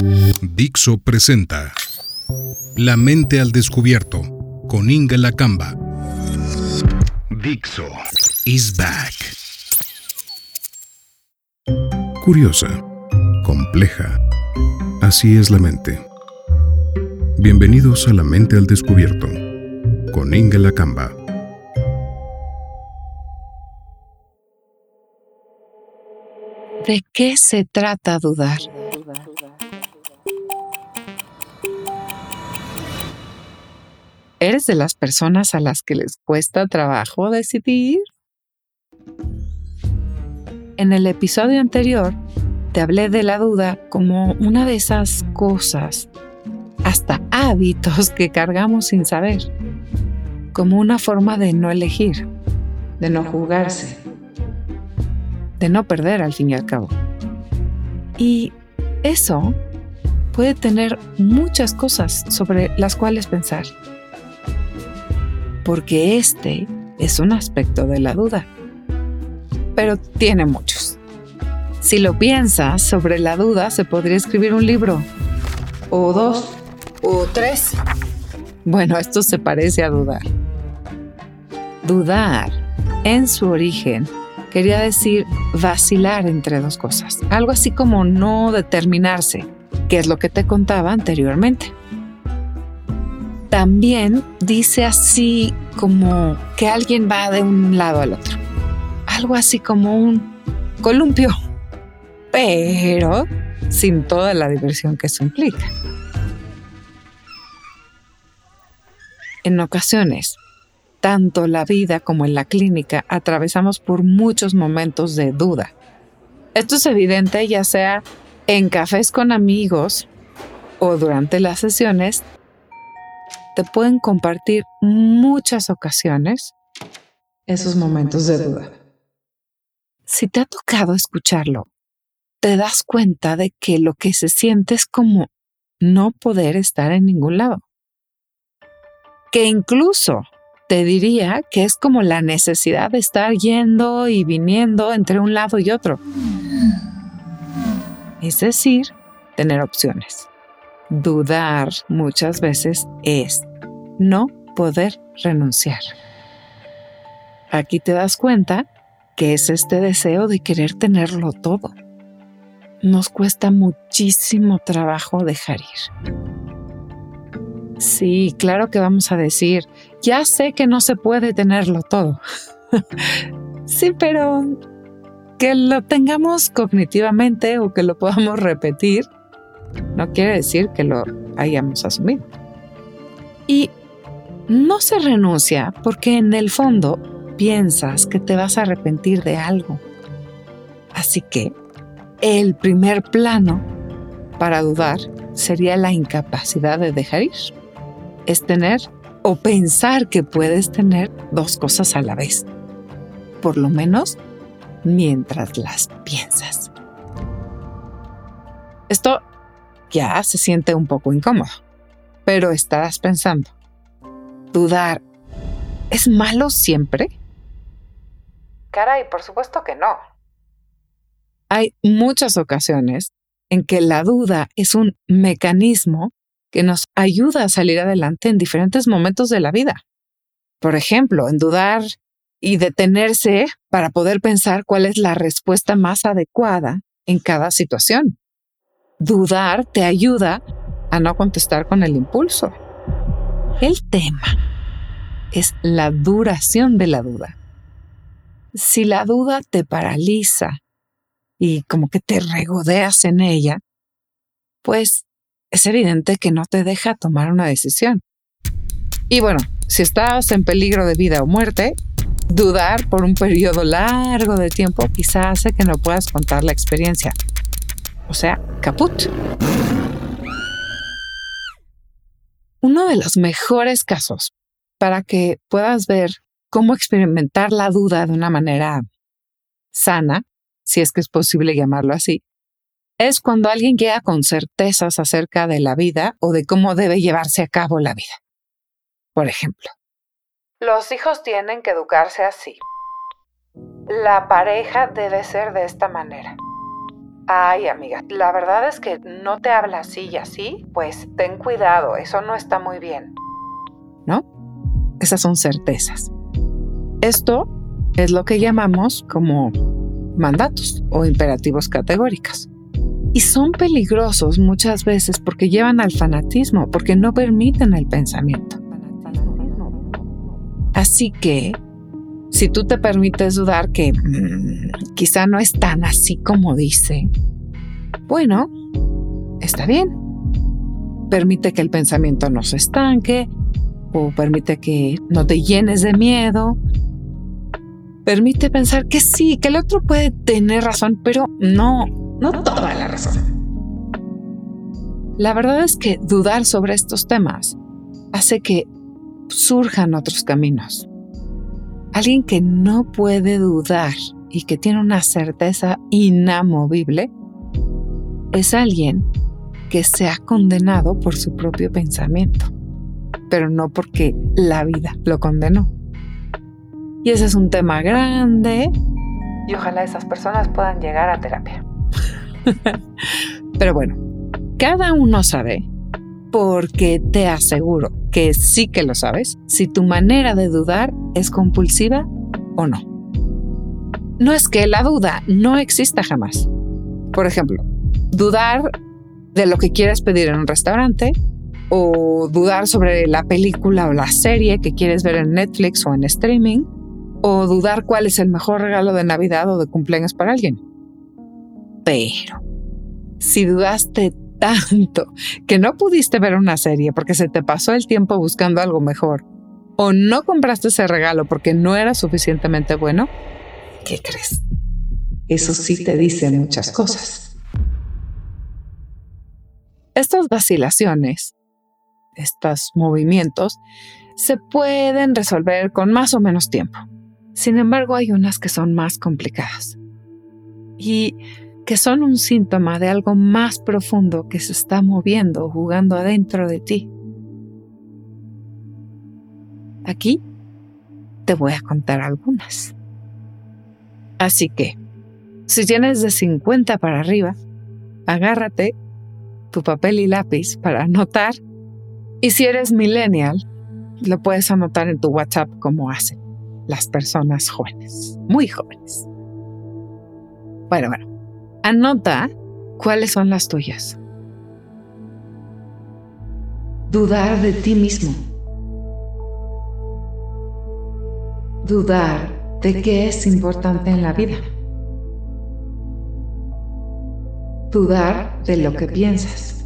Dixo presenta La mente al descubierto con Inga Lacamba. Dixo is back. Curiosa, compleja. Así es la mente. Bienvenidos a La mente al descubierto con Inga Lacamba. ¿De qué se trata dudar? ¿Eres de las personas a las que les cuesta trabajo decidir? En el episodio anterior te hablé de la duda como una de esas cosas, hasta hábitos que cargamos sin saber, como una forma de no elegir, de no jugarse, de no perder al fin y al cabo. Y eso puede tener muchas cosas sobre las cuales pensar porque este es un aspecto de la duda. Pero tiene muchos. Si lo piensas sobre la duda, se podría escribir un libro, o dos, o tres. Bueno, esto se parece a dudar. Dudar, en su origen, quería decir vacilar entre dos cosas, algo así como no determinarse, que es lo que te contaba anteriormente también dice así como que alguien va de un lado al otro. Algo así como un columpio, pero sin toda la diversión que eso implica. En ocasiones, tanto la vida como en la clínica atravesamos por muchos momentos de duda. Esto es evidente ya sea en cafés con amigos o durante las sesiones te pueden compartir muchas ocasiones esos momentos de duda. Si te ha tocado escucharlo, te das cuenta de que lo que se siente es como no poder estar en ningún lado. Que incluso te diría que es como la necesidad de estar yendo y viniendo entre un lado y otro. Es decir, tener opciones. Dudar muchas veces es no poder renunciar. Aquí te das cuenta que es este deseo de querer tenerlo todo. Nos cuesta muchísimo trabajo dejar ir. Sí, claro que vamos a decir, ya sé que no se puede tenerlo todo. sí, pero que lo tengamos cognitivamente o que lo podamos repetir, no quiere decir que lo hayamos asumido. Y no se renuncia porque en el fondo piensas que te vas a arrepentir de algo. Así que el primer plano para dudar sería la incapacidad de dejar ir. Es tener o pensar que puedes tener dos cosas a la vez. Por lo menos mientras las piensas. Esto ya se siente un poco incómodo, pero estarás pensando, dudar, ¿es malo siempre? Caray, por supuesto que no. Hay muchas ocasiones en que la duda es un mecanismo que nos ayuda a salir adelante en diferentes momentos de la vida. Por ejemplo, en dudar y detenerse para poder pensar cuál es la respuesta más adecuada en cada situación. Dudar te ayuda a no contestar con el impulso. El tema es la duración de la duda. Si la duda te paraliza y como que te regodeas en ella, pues es evidente que no te deja tomar una decisión. Y bueno, si estás en peligro de vida o muerte, dudar por un periodo largo de tiempo quizá hace que no puedas contar la experiencia. O sea, caput. Uno de los mejores casos para que puedas ver cómo experimentar la duda de una manera sana, si es que es posible llamarlo así, es cuando alguien llega con certezas acerca de la vida o de cómo debe llevarse a cabo la vida. Por ejemplo, los hijos tienen que educarse así. La pareja debe ser de esta manera. Ay, amiga, la verdad es que no te habla así y así, pues ten cuidado, eso no está muy bien. ¿No? Esas son certezas. Esto es lo que llamamos como mandatos o imperativos categóricos. Y son peligrosos muchas veces porque llevan al fanatismo, porque no permiten el pensamiento. Así que, si tú te permites dudar que mm, quizá no es tan así como dice, bueno, está bien. Permite que el pensamiento no se estanque o permite que no te llenes de miedo. Permite pensar que sí, que el otro puede tener razón, pero no, no toda la razón. La verdad es que dudar sobre estos temas hace que surjan otros caminos. Alguien que no puede dudar y que tiene una certeza inamovible es alguien que se ha condenado por su propio pensamiento, pero no porque la vida lo condenó. Y ese es un tema grande. Y ojalá esas personas puedan llegar a terapia. pero bueno, cada uno sabe, porque te aseguro que sí que lo sabes, si tu manera de dudar es compulsiva o no. No es que la duda no exista jamás. Por ejemplo, dudar de lo que quieres pedir en un restaurante o dudar sobre la película o la serie que quieres ver en Netflix o en streaming o dudar cuál es el mejor regalo de Navidad o de cumpleaños para alguien. Pero si dudaste tanto que no pudiste ver una serie porque se te pasó el tiempo buscando algo mejor o no compraste ese regalo porque no era suficientemente bueno, ¿qué crees? Eso sí te dice muchas cosas. Estas vacilaciones, estos movimientos, se pueden resolver con más o menos tiempo. Sin embargo, hay unas que son más complicadas y que son un síntoma de algo más profundo que se está moviendo, jugando adentro de ti. Aquí te voy a contar algunas. Así que, si tienes de 50 para arriba, agárrate tu papel y lápiz para anotar. Y si eres millennial, lo puedes anotar en tu WhatsApp como hacen las personas jóvenes, muy jóvenes. Bueno, bueno, anota cuáles son las tuyas. Dudar de ti mismo. Dudar de qué es importante en la vida. Dudar de lo que piensas.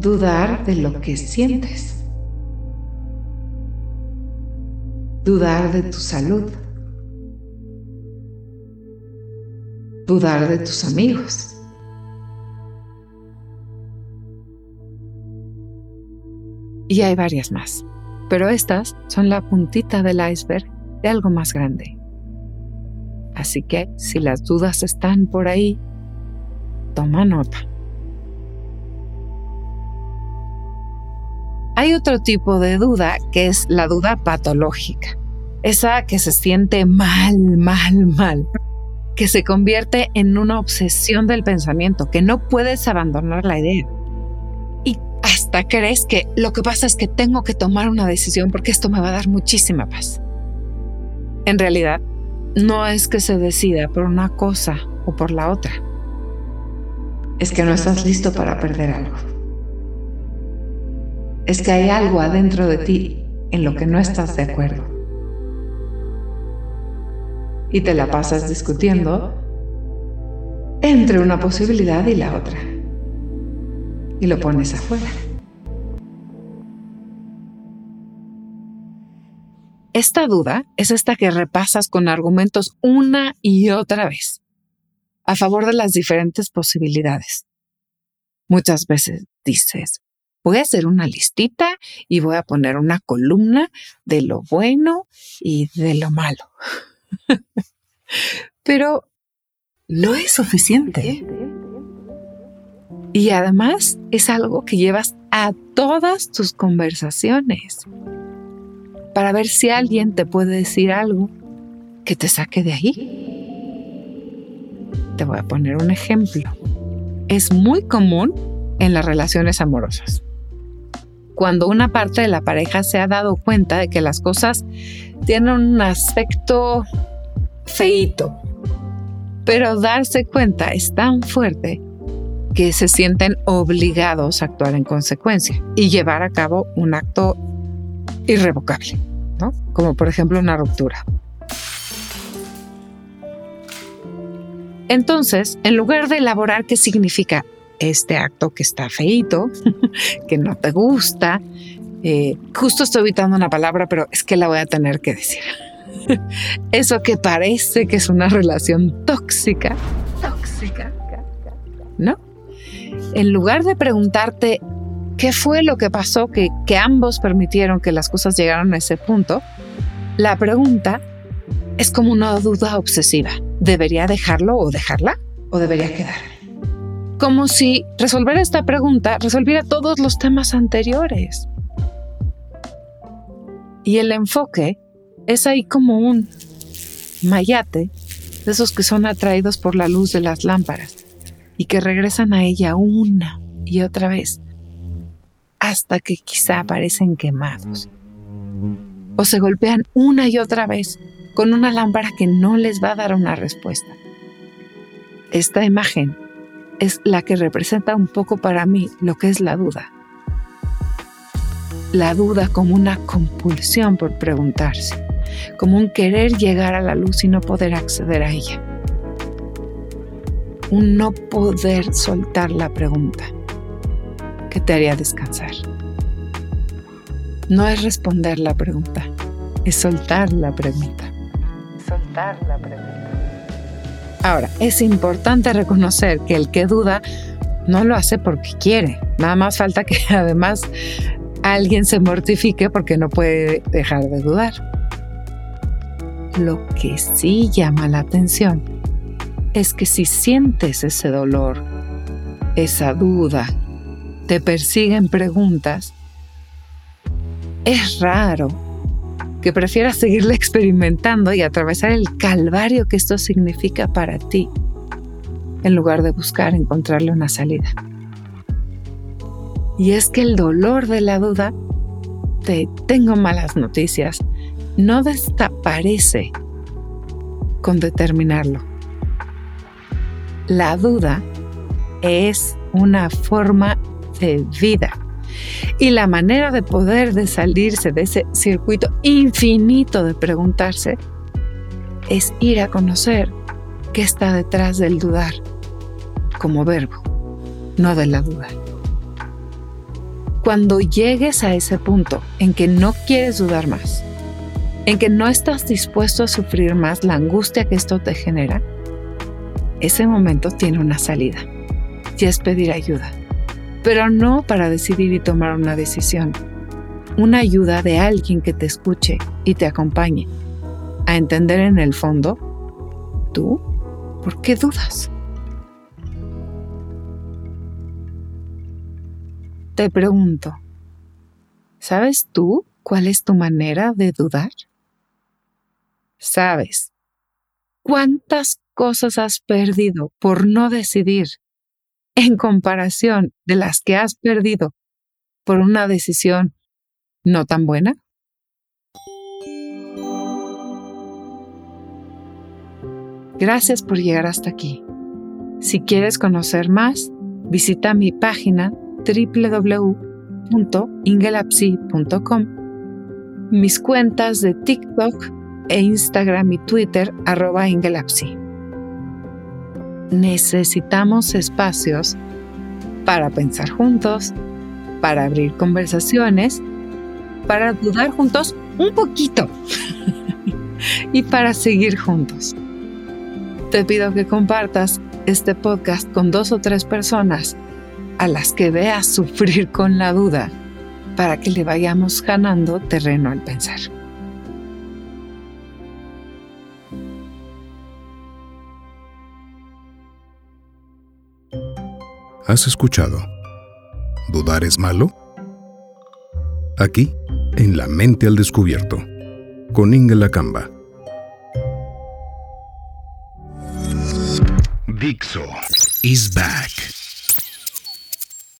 Dudar de lo que sientes. Dudar de tu salud. Dudar de tus amigos. Y hay varias más, pero estas son la puntita del iceberg de algo más grande. Así que si las dudas están por ahí, toma nota. Hay otro tipo de duda que es la duda patológica. Esa que se siente mal, mal, mal. Que se convierte en una obsesión del pensamiento, que no puedes abandonar la idea. Y hasta crees que lo que pasa es que tengo que tomar una decisión porque esto me va a dar muchísima paz. En realidad, no es que se decida por una cosa o por la otra. Es que no estás listo para perder algo. Es que hay algo adentro de ti en lo que no estás de acuerdo. Y te la pasas discutiendo entre una posibilidad y la otra. Y lo pones afuera. Esta duda es esta que repasas con argumentos una y otra vez, a favor de las diferentes posibilidades. Muchas veces dices, voy a hacer una listita y voy a poner una columna de lo bueno y de lo malo. Pero no es suficiente. Y además es algo que llevas a todas tus conversaciones para ver si alguien te puede decir algo que te saque de ahí. Te voy a poner un ejemplo. Es muy común en las relaciones amorosas. Cuando una parte de la pareja se ha dado cuenta de que las cosas tienen un aspecto feito, pero darse cuenta es tan fuerte que se sienten obligados a actuar en consecuencia y llevar a cabo un acto irrevocable, ¿no? Como por ejemplo una ruptura. Entonces, en lugar de elaborar qué significa este acto que está feito, que no te gusta, eh, justo estoy evitando una palabra, pero es que la voy a tener que decir. Eso que parece que es una relación tóxica, tóxica, ¿no? En lugar de preguntarte qué fue lo que pasó que, que ambos permitieron que las cosas llegaran a ese punto, la pregunta es como una duda obsesiva. ¿Debería dejarlo o dejarla? ¿O debería quedar? Como si resolver esta pregunta resolviera todos los temas anteriores. Y el enfoque es ahí como un mayate de esos que son atraídos por la luz de las lámparas y que regresan a ella una y otra vez hasta que quizá aparecen quemados o se golpean una y otra vez con una lámpara que no les va a dar una respuesta. Esta imagen es la que representa un poco para mí lo que es la duda. La duda como una compulsión por preguntarse, como un querer llegar a la luz y no poder acceder a ella. Un no poder soltar la pregunta que te haría descansar. No es responder la pregunta, es soltar la pregunta la pregunta. Ahora, es importante reconocer que el que duda no lo hace porque quiere. Nada más falta que además alguien se mortifique porque no puede dejar de dudar. Lo que sí llama la atención es que si sientes ese dolor, esa duda, te persiguen preguntas, es raro que prefieras seguirle experimentando y atravesar el calvario que esto significa para ti, en lugar de buscar encontrarle una salida. Y es que el dolor de la duda, te tengo malas noticias, no desaparece con determinarlo. La duda es una forma de vida y la manera de poder de salirse de ese circuito infinito de preguntarse es ir a conocer qué está detrás del dudar como verbo, no de la duda. Cuando llegues a ese punto en que no quieres dudar más, en que no estás dispuesto a sufrir más la angustia que esto te genera, ese momento tiene una salida y es pedir ayuda pero no para decidir y tomar una decisión. Una ayuda de alguien que te escuche y te acompañe a entender en el fondo, tú, ¿por qué dudas? Te pregunto, ¿sabes tú cuál es tu manera de dudar? ¿Sabes cuántas cosas has perdido por no decidir en comparación de las que has perdido por una decisión no tan buena? Gracias por llegar hasta aquí. Si quieres conocer más, visita mi página www.ingelapsi.com, mis cuentas de TikTok e Instagram y Twitter arroba Ingelapsi necesitamos espacios para pensar juntos, para abrir conversaciones, para dudar juntos un poquito y para seguir juntos. Te pido que compartas este podcast con dos o tres personas a las que veas sufrir con la duda para que le vayamos ganando terreno al pensar. Has escuchado. ¿Dudar es malo? Aquí, en La Mente al Descubierto, con Inge Lacamba. Dixo is back.